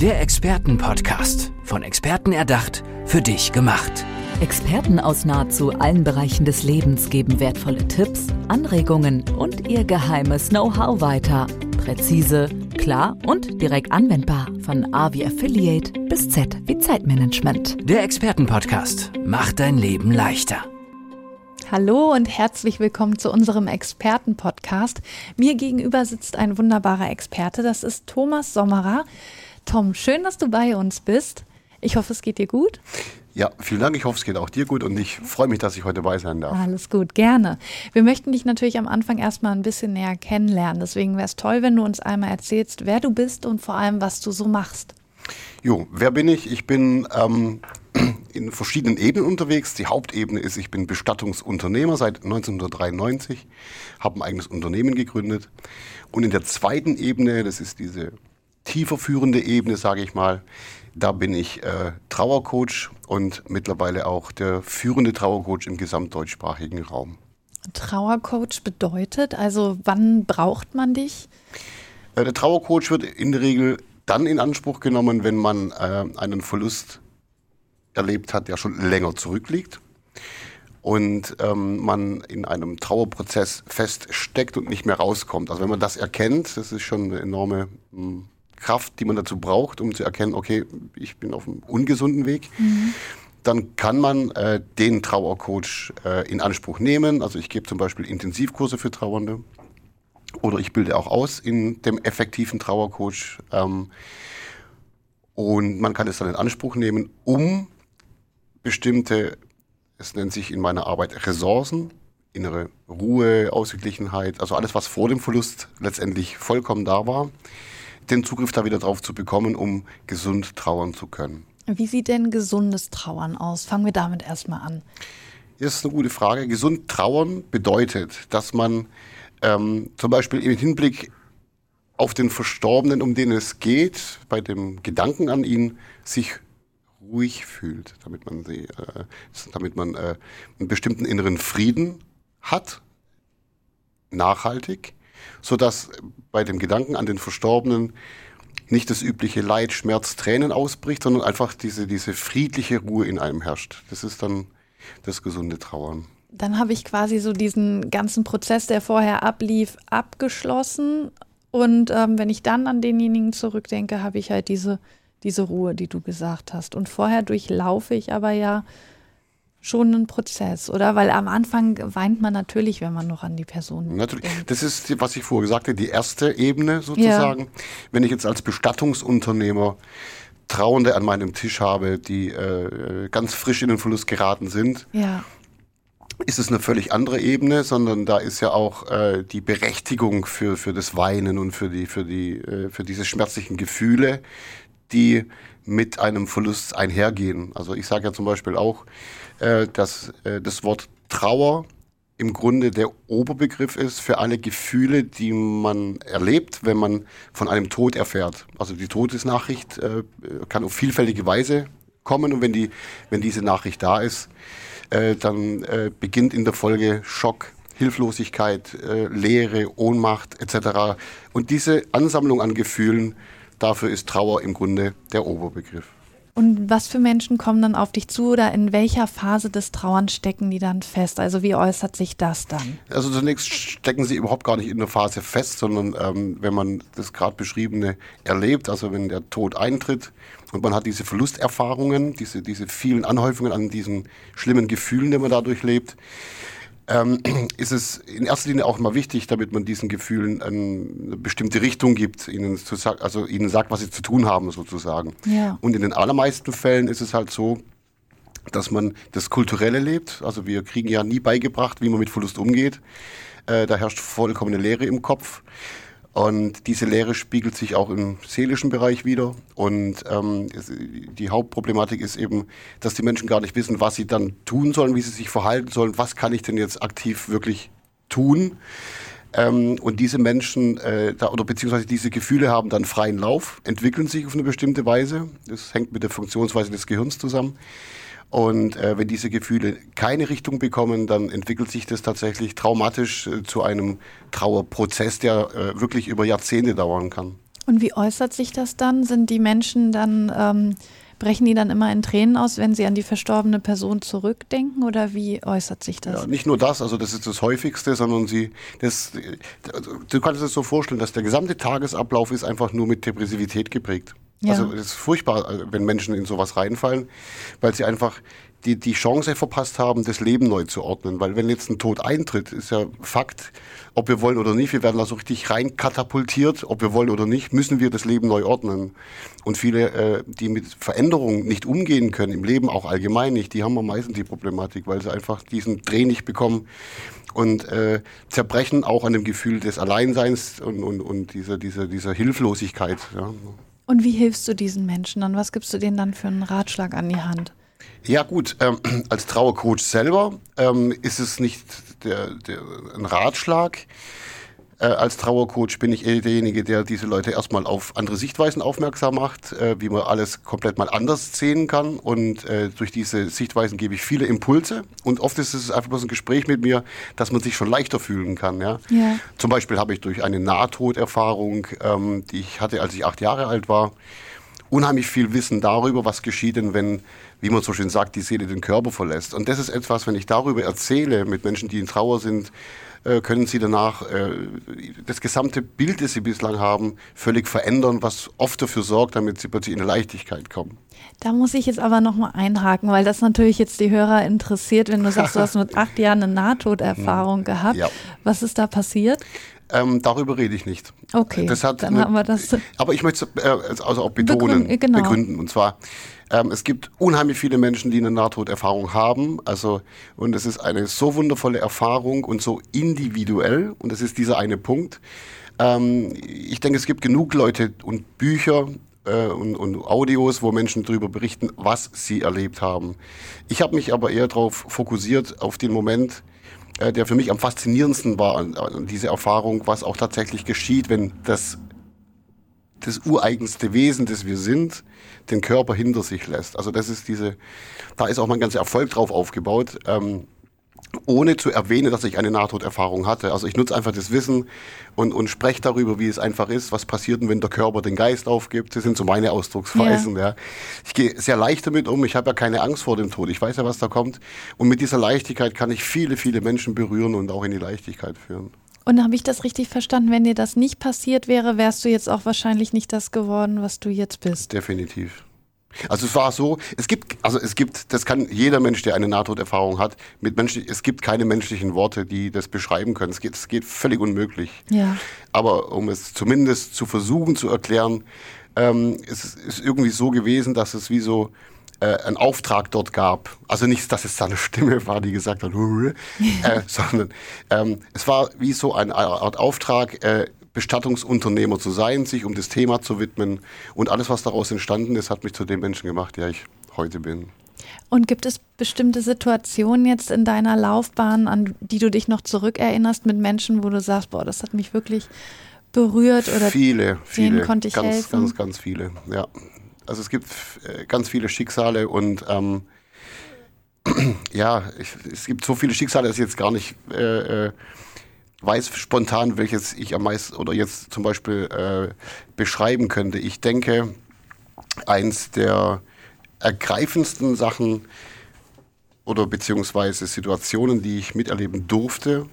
Der Expertenpodcast. Von Experten erdacht, für dich gemacht. Experten aus nahezu allen Bereichen des Lebens geben wertvolle Tipps, Anregungen und ihr geheimes Know-how weiter. Präzise, klar und direkt anwendbar. Von A wie Affiliate bis Z wie Zeitmanagement. Der Expertenpodcast macht dein Leben leichter. Hallo und herzlich willkommen zu unserem Expertenpodcast. Mir gegenüber sitzt ein wunderbarer Experte, das ist Thomas Sommerer. Tom, schön, dass du bei uns bist. Ich hoffe, es geht dir gut. Ja, vielen Dank. Ich hoffe, es geht auch dir gut und ich freue mich, dass ich heute bei sein darf. Alles gut, gerne. Wir möchten dich natürlich am Anfang erstmal ein bisschen näher kennenlernen. Deswegen wäre es toll, wenn du uns einmal erzählst, wer du bist und vor allem, was du so machst. Jo, wer bin ich? Ich bin ähm, in verschiedenen Ebenen unterwegs. Die Hauptebene ist, ich bin Bestattungsunternehmer seit 1993, habe ein eigenes Unternehmen gegründet. Und in der zweiten Ebene, das ist diese tiefer führende Ebene, sage ich mal, da bin ich äh, Trauercoach und mittlerweile auch der führende Trauercoach im gesamtdeutschsprachigen Raum. Trauercoach bedeutet, also wann braucht man dich? Äh, der Trauercoach wird in der Regel dann in Anspruch genommen, wenn man äh, einen Verlust erlebt hat, der schon länger zurückliegt und ähm, man in einem Trauerprozess feststeckt und nicht mehr rauskommt. Also wenn man das erkennt, das ist schon eine enorme mh, hm, Kraft, die man dazu braucht, um zu erkennen, okay, ich bin auf einem ungesunden Weg. Mhm. Dann kann man äh, den Trauercoach äh, in Anspruch nehmen. Also ich gebe zum Beispiel Intensivkurse für Trauernde oder ich bilde auch aus in dem effektiven Trauercoach. Ähm, und man kann es dann in Anspruch nehmen, um bestimmte, es nennt sich in meiner Arbeit Ressourcen, innere Ruhe, Ausgeglichenheit, also alles, was vor dem Verlust letztendlich vollkommen da war, den Zugriff da wieder drauf zu bekommen, um gesund trauern zu können. Wie sieht denn gesundes Trauern aus? Fangen wir damit erstmal an. Das ist eine gute Frage. Gesund trauern bedeutet, dass man ähm, zum Beispiel im Hinblick auf den Verstorbenen, um den es geht, bei dem Gedanken an ihn, sich ruhig fühlt, damit man, sie, äh, damit man äh, einen bestimmten inneren Frieden hat, nachhaltig sodass bei dem Gedanken an den Verstorbenen nicht das übliche Leid, Schmerz, Tränen ausbricht, sondern einfach diese, diese friedliche Ruhe in einem herrscht. Das ist dann das gesunde Trauern. Dann habe ich quasi so diesen ganzen Prozess, der vorher ablief, abgeschlossen. Und ähm, wenn ich dann an denjenigen zurückdenke, habe ich halt diese, diese Ruhe, die du gesagt hast. Und vorher durchlaufe ich aber ja schon ein Prozess, oder? Weil am Anfang weint man natürlich, wenn man noch an die Person natürlich. denkt. Das ist, was ich vorher gesagt habe, die erste Ebene sozusagen. Ja. Wenn ich jetzt als Bestattungsunternehmer Trauernde an meinem Tisch habe, die äh, ganz frisch in den Verlust geraten sind, ja. ist es eine völlig andere Ebene, sondern da ist ja auch äh, die Berechtigung für, für das Weinen und für, die, für, die, äh, für diese schmerzlichen Gefühle, die mit einem Verlust einhergehen. Also ich sage ja zum Beispiel auch, äh, dass äh, das Wort Trauer im Grunde der Oberbegriff ist für alle Gefühle, die man erlebt, wenn man von einem Tod erfährt. Also die Todesnachricht äh, kann auf vielfältige Weise kommen und wenn, die, wenn diese Nachricht da ist, äh, dann äh, beginnt in der Folge Schock, Hilflosigkeit, äh, Leere, Ohnmacht etc. Und diese Ansammlung an Gefühlen, dafür ist Trauer im Grunde der Oberbegriff. Und was für Menschen kommen dann auf dich zu oder in welcher Phase des Trauerns stecken die dann fest? Also wie äußert sich das dann? Also zunächst stecken sie überhaupt gar nicht in der Phase fest, sondern ähm, wenn man das gerade beschriebene erlebt, also wenn der Tod eintritt und man hat diese Verlusterfahrungen, diese, diese vielen Anhäufungen an diesen schlimmen Gefühlen, die man dadurch lebt, ähm, ist es in erster Linie auch mal wichtig, damit man diesen Gefühlen eine bestimmte Richtung gibt, ihnen, zu, also ihnen sagt, was sie zu tun haben sozusagen. Ja. Und in den allermeisten Fällen ist es halt so, dass man das Kulturelle lebt. Also wir kriegen ja nie beigebracht, wie man mit Verlust umgeht. Äh, da herrscht vollkommene Leere im Kopf. Und diese Lehre spiegelt sich auch im seelischen Bereich wieder. Und ähm, die Hauptproblematik ist eben, dass die Menschen gar nicht wissen, was sie dann tun sollen, wie sie sich verhalten sollen, was kann ich denn jetzt aktiv wirklich tun. Ähm, und diese Menschen äh, da, oder beziehungsweise diese Gefühle haben dann freien Lauf, entwickeln sich auf eine bestimmte Weise. Das hängt mit der Funktionsweise des Gehirns zusammen. Und äh, wenn diese Gefühle keine Richtung bekommen, dann entwickelt sich das tatsächlich traumatisch äh, zu einem Trauerprozess, der äh, wirklich über Jahrzehnte dauern kann. Und wie äußert sich das dann? Sind die Menschen dann, ähm, brechen die dann immer in Tränen aus, wenn sie an die verstorbene Person zurückdenken oder wie äußert sich das? Ja, nicht nur das, also das ist das Häufigste, sondern sie, das, du kannst es so vorstellen, dass der gesamte Tagesablauf ist einfach nur mit Depressivität geprägt. Ja. Also es ist furchtbar, wenn Menschen in sowas reinfallen, weil sie einfach die, die Chance verpasst haben, das Leben neu zu ordnen. Weil wenn jetzt ein Tod eintritt, ist ja Fakt, ob wir wollen oder nicht, wir werden da so richtig rein katapultiert, ob wir wollen oder nicht, müssen wir das Leben neu ordnen. Und viele, äh, die mit Veränderungen nicht umgehen können, im Leben auch allgemein nicht, die haben am meisten die Problematik, weil sie einfach diesen Dreh nicht bekommen und äh, zerbrechen auch an dem Gefühl des Alleinseins und, und, und dieser, dieser, dieser Hilflosigkeit. Ja. Und wie hilfst du diesen Menschen dann? Was gibst du denen dann für einen Ratschlag an die Hand? Ja gut, ähm, als Trauercoach selber ähm, ist es nicht der, der, ein Ratschlag. Äh, als Trauercoach bin ich eher derjenige, der diese Leute erstmal auf andere Sichtweisen aufmerksam macht, äh, wie man alles komplett mal anders sehen kann. Und äh, durch diese Sichtweisen gebe ich viele Impulse. Und oft ist es einfach bloß ein Gespräch mit mir, dass man sich schon leichter fühlen kann. Ja? ja. Zum Beispiel habe ich durch eine Nahtoderfahrung, ähm, die ich hatte, als ich acht Jahre alt war, unheimlich viel Wissen darüber, was geschieht denn, wenn, wie man so schön sagt, die Seele den Körper verlässt. Und das ist etwas, wenn ich darüber erzähle mit Menschen, die in Trauer sind, äh, können sie danach äh, das gesamte Bild, das sie bislang haben, völlig verändern, was oft dafür sorgt, damit sie plötzlich in eine Leichtigkeit kommen. Da muss ich jetzt aber nochmal einhaken, weil das natürlich jetzt die Hörer interessiert, wenn du sagst, du hast mit acht Jahren eine Nahtoderfahrung gehabt. Ja. Was ist da passiert? Ähm, darüber rede ich nicht. Okay, das hat dann eine, haben wir das. Aber ich möchte es äh, also auch betonen, begründen, genau. begründen. Und zwar, ähm, es gibt unheimlich viele Menschen, die eine Nahtoderfahrung haben. Also, und es ist eine so wundervolle Erfahrung und so individuell. Und das ist dieser eine Punkt. Ähm, ich denke, es gibt genug Leute und Bücher, äh, und, und, Audios, wo Menschen darüber berichten, was sie erlebt haben. Ich habe mich aber eher darauf fokussiert, auf den Moment, äh, der für mich am faszinierendsten war, diese Erfahrung, was auch tatsächlich geschieht, wenn das, das ureigenste Wesen, das wir sind, den Körper hinter sich lässt. Also das ist diese, da ist auch mein ganzer Erfolg drauf aufgebaut. Ähm, ohne zu erwähnen, dass ich eine Nahtoderfahrung hatte. Also ich nutze einfach das Wissen und, und spreche darüber, wie es einfach ist, was passiert, wenn der Körper den Geist aufgibt. Das sind so meine Ausdrucksweisen. Ja. ja. Ich gehe sehr leicht damit um. Ich habe ja keine Angst vor dem Tod. Ich weiß ja, was da kommt. Und mit dieser Leichtigkeit kann ich viele, viele Menschen berühren und auch in die Leichtigkeit führen. Und habe ich das richtig verstanden? Wenn dir das nicht passiert wäre, wärst du jetzt auch wahrscheinlich nicht das geworden, was du jetzt bist. Definitiv. Also es war so, es gibt, also es gibt, das kann jeder Mensch, der eine Nahtoderfahrung hat, mit Menschen, es gibt keine menschlichen Worte, die das beschreiben können. Es geht, es geht völlig unmöglich. Ja. Aber um es zumindest zu versuchen zu erklären, ähm, es ist irgendwie so gewesen, dass es wie so äh, einen Auftrag dort gab. Also nicht, dass es seine Stimme war, die gesagt hat, äh, sondern ähm, es war wie so eine Art Auftrag, äh, Bestattungsunternehmer zu sein, sich um das Thema zu widmen. Und alles, was daraus entstanden ist, hat mich zu dem Menschen gemacht, der ich heute bin. Und gibt es bestimmte Situationen jetzt in deiner Laufbahn, an die du dich noch zurückerinnerst mit Menschen, wo du sagst, boah, das hat mich wirklich berührt oder viele, viele, konnte ich ganz, helfen? ganz, ganz viele. Ja, also es gibt äh, ganz viele Schicksale und ähm, ja, ich, es gibt so viele Schicksale, dass ich jetzt gar nicht äh, äh weiß spontan, welches ich am meisten oder jetzt zum Beispiel äh, beschreiben könnte. Ich denke, eins der ergreifendsten Sachen oder beziehungsweise Situationen, die ich miterleben durfte,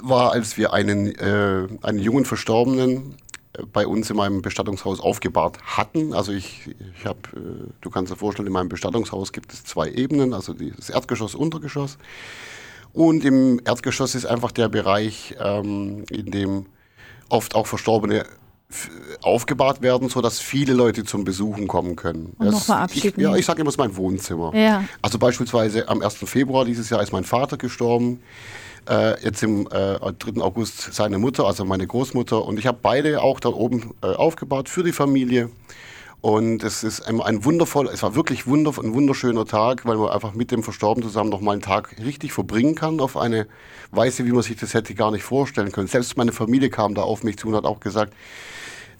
war, als wir einen, äh, einen jungen Verstorbenen äh, bei uns in meinem Bestattungshaus aufgebahrt hatten. Also ich, ich habe, äh, du kannst dir vorstellen, in meinem Bestattungshaus gibt es zwei Ebenen, also das Erdgeschoss, Untergeschoss. Und im Erdgeschoss ist einfach der Bereich, ähm, in dem oft auch Verstorbene aufgebahrt werden, sodass viele Leute zum Besuchen kommen können. Und nochmal Abschied ich, Ja, ich sage immer, es ist mein Wohnzimmer. Ja. Also beispielsweise am 1. Februar dieses Jahr ist mein Vater gestorben. Äh, jetzt im äh, 3. August seine Mutter, also meine Großmutter. Und ich habe beide auch da oben äh, aufgebahrt für die Familie. Und es ist ein, ein wundervoller, es war wirklich wunder, ein wunderschöner Tag, weil man einfach mit dem Verstorbenen zusammen noch mal einen Tag richtig verbringen kann auf eine Weise, wie man sich das hätte gar nicht vorstellen können. Selbst meine Familie kam da auf mich zu und hat auch gesagt,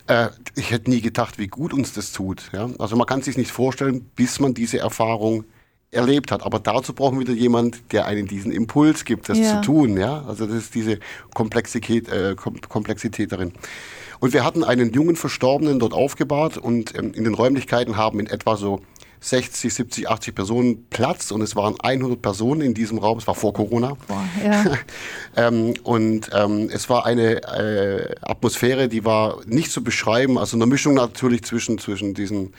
äh, ich hätte nie gedacht, wie gut uns das tut. Ja? Also man kann sich nicht vorstellen, bis man diese Erfahrung erlebt hat. Aber dazu brauchen wir wieder jemand, der einen diesen Impuls gibt, das Ja. zu tun. Ja? Also das ist diese Komplexität, äh, Kom Komplexität darin. Und wir hatten einen jungen Verstorbenen dort aufgebahrt und ähm, in den Räumlichkeiten haben in etwa so 60, 70, 80 Personen Platz und es waren 100 Personen in diesem Raum. Es war vor Corona. Boah, ja. Ähm, und ähm, es war eine äh, Atmosphäre, die war nicht zu beschreiben. Also eine Mischung natürlich zwischen, zwischen diesen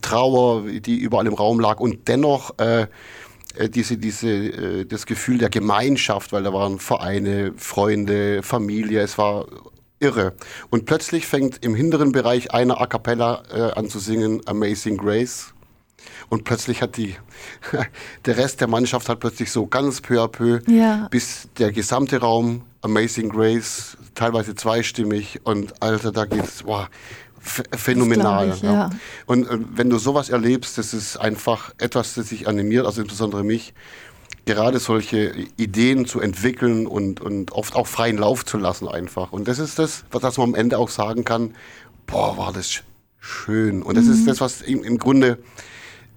Trauer, die überall im Raum lag und dennoch äh, äh, diese, diese, äh, das Gefühl der Gemeinschaft, weil da waren Vereine, Freunde, Familie, es war irre. Und plötzlich fängt im hinteren Bereich einer A Cappella äh, an zu singen Amazing Grace. Und plötzlich hat die, der Rest der Mannschaft hat plötzlich so ganz peu à peu, Ja. bis der gesamte Raum Amazing Grace, teilweise zweistimmig und Alter, da geht's, wow, ph- phänomenal. ich, ja. Und äh, wenn du sowas erlebst, das ist einfach etwas, das sich animiert, also insbesondere mich, gerade solche Ideen zu entwickeln und, und oft auch freien Lauf zu lassen einfach. Und das ist das, was man am Ende auch sagen kann, boah, war das sch- schön. Und das ist das, was im, im Grunde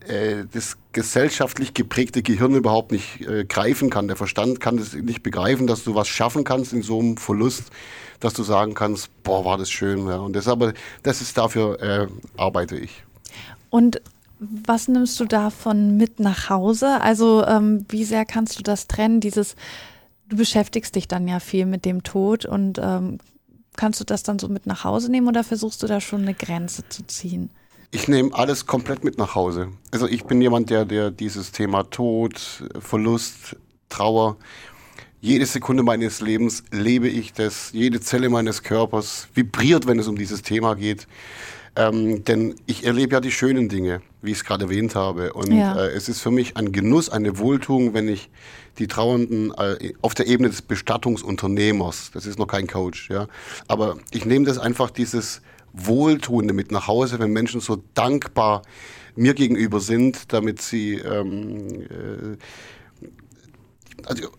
äh, das gesellschaftlich geprägte Gehirn überhaupt nicht äh, greifen kann. Der Verstand kann das nicht begreifen, dass du was schaffen kannst in so einem Verlust, dass du sagen kannst, boah, war das schön. Ja. Und das aber, das ist dafür äh, arbeite ich. Und was nimmst du davon mit nach Hause? Also ähm, wie sehr kannst du das trennen? Dieses, du beschäftigst dich dann ja viel mit dem Tod und ähm, kannst du das dann so mit nach Hause nehmen oder versuchst du da schon eine Grenze zu ziehen? Ich nehme alles komplett mit nach Hause. Also ich bin jemand, der, der dieses Thema Tod, Verlust, Trauer, jede Sekunde meines Lebens lebe ich das, jede Zelle meines Körpers vibriert, wenn es um dieses Thema geht. Ähm, denn ich erlebe ja die schönen Dinge, wie ich es gerade erwähnt habe. Und Ja. äh, es ist für mich ein Genuss, eine Wohltuung, wenn ich die Trauernden äh, auf der Ebene des Bestattungsunternehmers, das ist noch kein Coach, ja, aber ich nehme das einfach dieses Wohltuende mit nach Hause, wenn Menschen so dankbar mir gegenüber sind, damit sie ähm, äh, also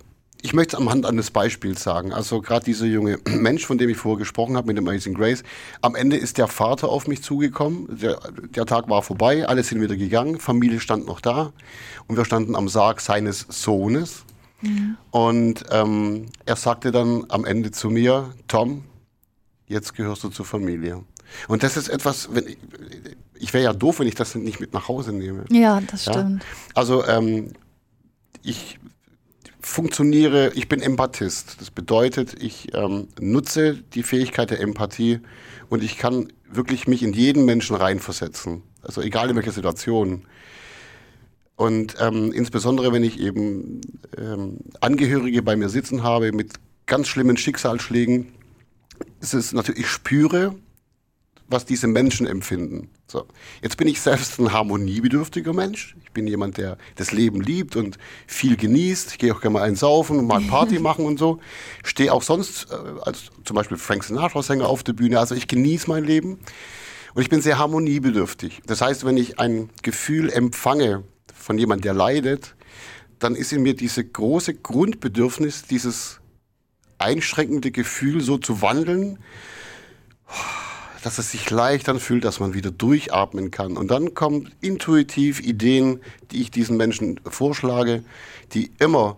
ich möchte es am Hand eines Beispiels sagen. Also gerade dieser junge Mensch, von dem ich vorher gesprochen habe mit dem Amazing Grace, am Ende ist der Vater auf mich zugekommen. Der, der Tag war vorbei, alle sind wieder gegangen, Familie stand noch da und wir standen am Sarg seines Sohnes. Und ähm, er sagte dann am Ende zu mir, Tom, jetzt gehörst du zur Familie. Und das ist etwas, wenn ich, ich wäre ja doof, wenn ich das nicht mit nach Hause nehme. Ja, das Ja? stimmt. Also ähm, ich funktioniere, ich bin Empathist. Das bedeutet, ich ähm, nutze die Fähigkeit der Empathie und ich kann wirklich mich in jeden Menschen reinversetzen. Also egal in welcher Situation. Und ähm, insbesondere, wenn ich eben ähm, Angehörige bei mir sitzen habe mit ganz schlimmen Schicksalsschlägen, ist es natürlich, ich spüre, was diese Menschen empfinden. So. Jetzt bin ich selbst ein harmoniebedürftiger Mensch. Ich bin jemand, der das Leben liebt und viel genießt. Ich gehe auch gerne mal einsaufen und mal Party machen und so. Stehe auch sonst äh, als zum Beispiel Frank Sinatra-Sänger auf der Bühne. Also ich genieße mein Leben und ich bin sehr harmoniebedürftig. Das heißt, wenn ich ein Gefühl empfange von jemandem, der leidet, dann ist in mir diese große Grundbedürfnis, dieses einschränkende Gefühl so zu wandeln, dass es sich leicht anfühlt, dass man wieder durchatmen kann. Und dann kommen intuitiv Ideen, die ich diesen Menschen vorschlage, die immer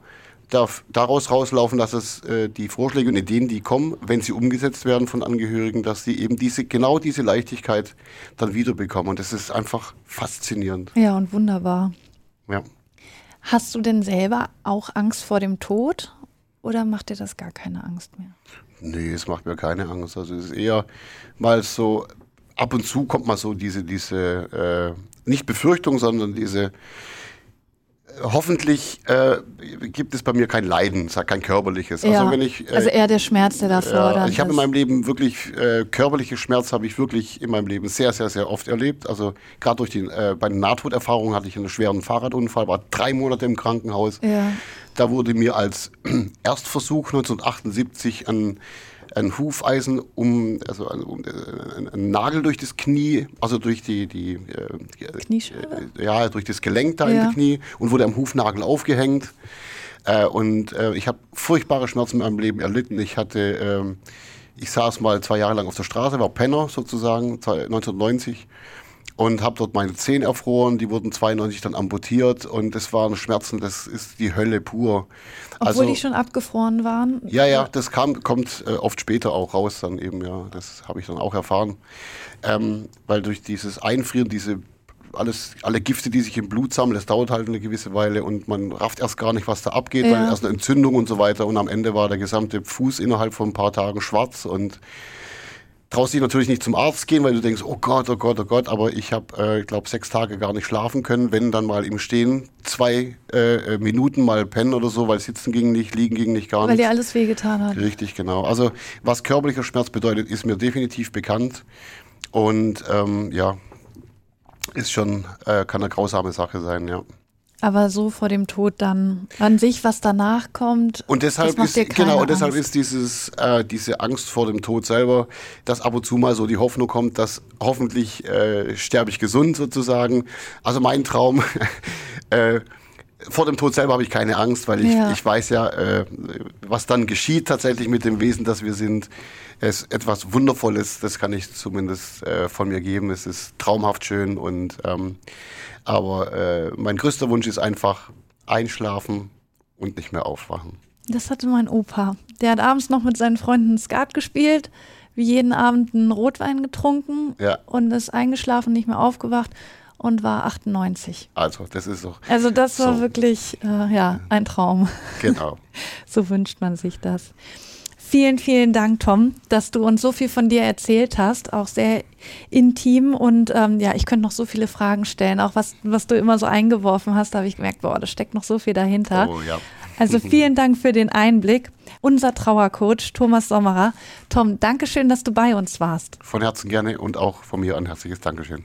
daraus rauslaufen, dass es äh, die Vorschläge und Ideen, die kommen, wenn sie umgesetzt werden von Angehörigen, dass sie eben diese genau diese Leichtigkeit dann wiederbekommen. Und das ist einfach faszinierend. Ja, und wunderbar. Ja. Hast du denn selber auch Angst vor dem Tod oder macht dir das gar keine Angst mehr? Nee, es macht mir keine Angst. Also es ist eher mal so, ab und zu kommt mal so diese, diese äh, nicht Befürchtung, sondern diese, hoffentlich äh, gibt es bei mir kein Leiden, kein körperliches. ja. Also wenn ich, äh, also eher der Schmerz, der da ja, fordert. ich habe in meinem Leben wirklich äh, körperliche Schmerz habe ich wirklich in meinem Leben sehr sehr sehr oft erlebt. Also gerade durch die äh, bei den Nahtoderfahrungen hatte ich einen schweren Fahrradunfall, war drei Monate im Krankenhaus. Ja. Da wurde mir als Erstversuch 1978 ein, ein Hufeisen um, also ein, um, äh, ein, Nagel durch das Knie, also durch die, die äh, Kniescheibe? äh, ja, durch das Gelenk da Ja. im Knie und wurde am Hufnagel aufgehängt. Äh, und äh, ich habe furchtbare Schmerzen in meinem Leben erlitten. Ich hatte, ähm, ich saß mal zwei Jahre lang auf der Straße, war Penner sozusagen, zwei- 1990 und habe dort meine Zehen erfroren. Die wurden 92 dann amputiert und das waren Schmerzen, das ist die Hölle pur. Obwohl also, die schon abgefroren waren? Ja, ja, das kam, kommt äh, oft später auch raus dann eben, ja. Das habe ich dann auch erfahren. Ähm, weil durch dieses Einfrieren, diese alles, alle Gifte, die sich im Blut sammeln, das dauert halt eine gewisse Weile und man rafft erst gar nicht, was da abgeht, Ja. weil erst eine Entzündung und so weiter und am Ende war der gesamte Fuß innerhalb von ein paar Tagen schwarz und traust dich natürlich nicht zum Arzt gehen, weil du denkst, oh Gott, oh Gott, oh Gott, aber ich habe, äh, ich glaube, sechs Tage gar nicht schlafen können, wenn dann mal im Stehen zwei äh, äh, Minuten mal pennen oder so, weil sitzen ging nicht, liegen ging nicht, gar Weil dir alles wehgetan hat. Richtig, genau. Also was körperlicher Schmerz bedeutet, ist mir definitiv bekannt und ähm, ja, ist schon, äh, kann eine grausame Sache sein, ja. Aber so vor dem Tod dann an sich, was danach kommt. Und deshalb ist genau, und deshalb Angst. ist dieses äh, diese Angst vor dem Tod selber, dass ab und zu mal so die Hoffnung kommt, dass hoffentlich äh, sterbe ich gesund sozusagen. Also mein Traum. äh, vor dem Tod selber habe ich keine Angst, weil ich, Ja. ich weiß ja, äh, was dann geschieht tatsächlich mit dem Wesen, das wir sind. Es ist etwas Wundervolles, das kann ich zumindest äh, von mir geben. Es ist traumhaft schön und ähm, aber äh, mein größter Wunsch ist einfach einschlafen und nicht mehr aufwachen. Das hatte mein Opa. Der hat abends noch mit seinen Freunden Skat gespielt, wie jeden Abend einen Rotwein getrunken Ja. und ist eingeschlafen, nicht mehr aufgewacht und war 98. Also, das ist doch, Also das war So. wirklich, äh, ja, ein Traum. genau. So wünscht man sich das. Vielen, vielen Dank, Tom, dass du uns so viel von dir erzählt hast, auch sehr intim und ähm, ja, ich könnte noch so viele Fragen stellen, auch was, was du immer so eingeworfen hast, da habe ich gemerkt, boah, da steckt noch so viel dahinter. Oh ja. Also vielen Dank für den Einblick. Unser Trauercoach Thomas Sommerer. Tom, danke schön, dass du bei uns warst. Von Herzen gerne und auch von mir ein herzliches Dankeschön.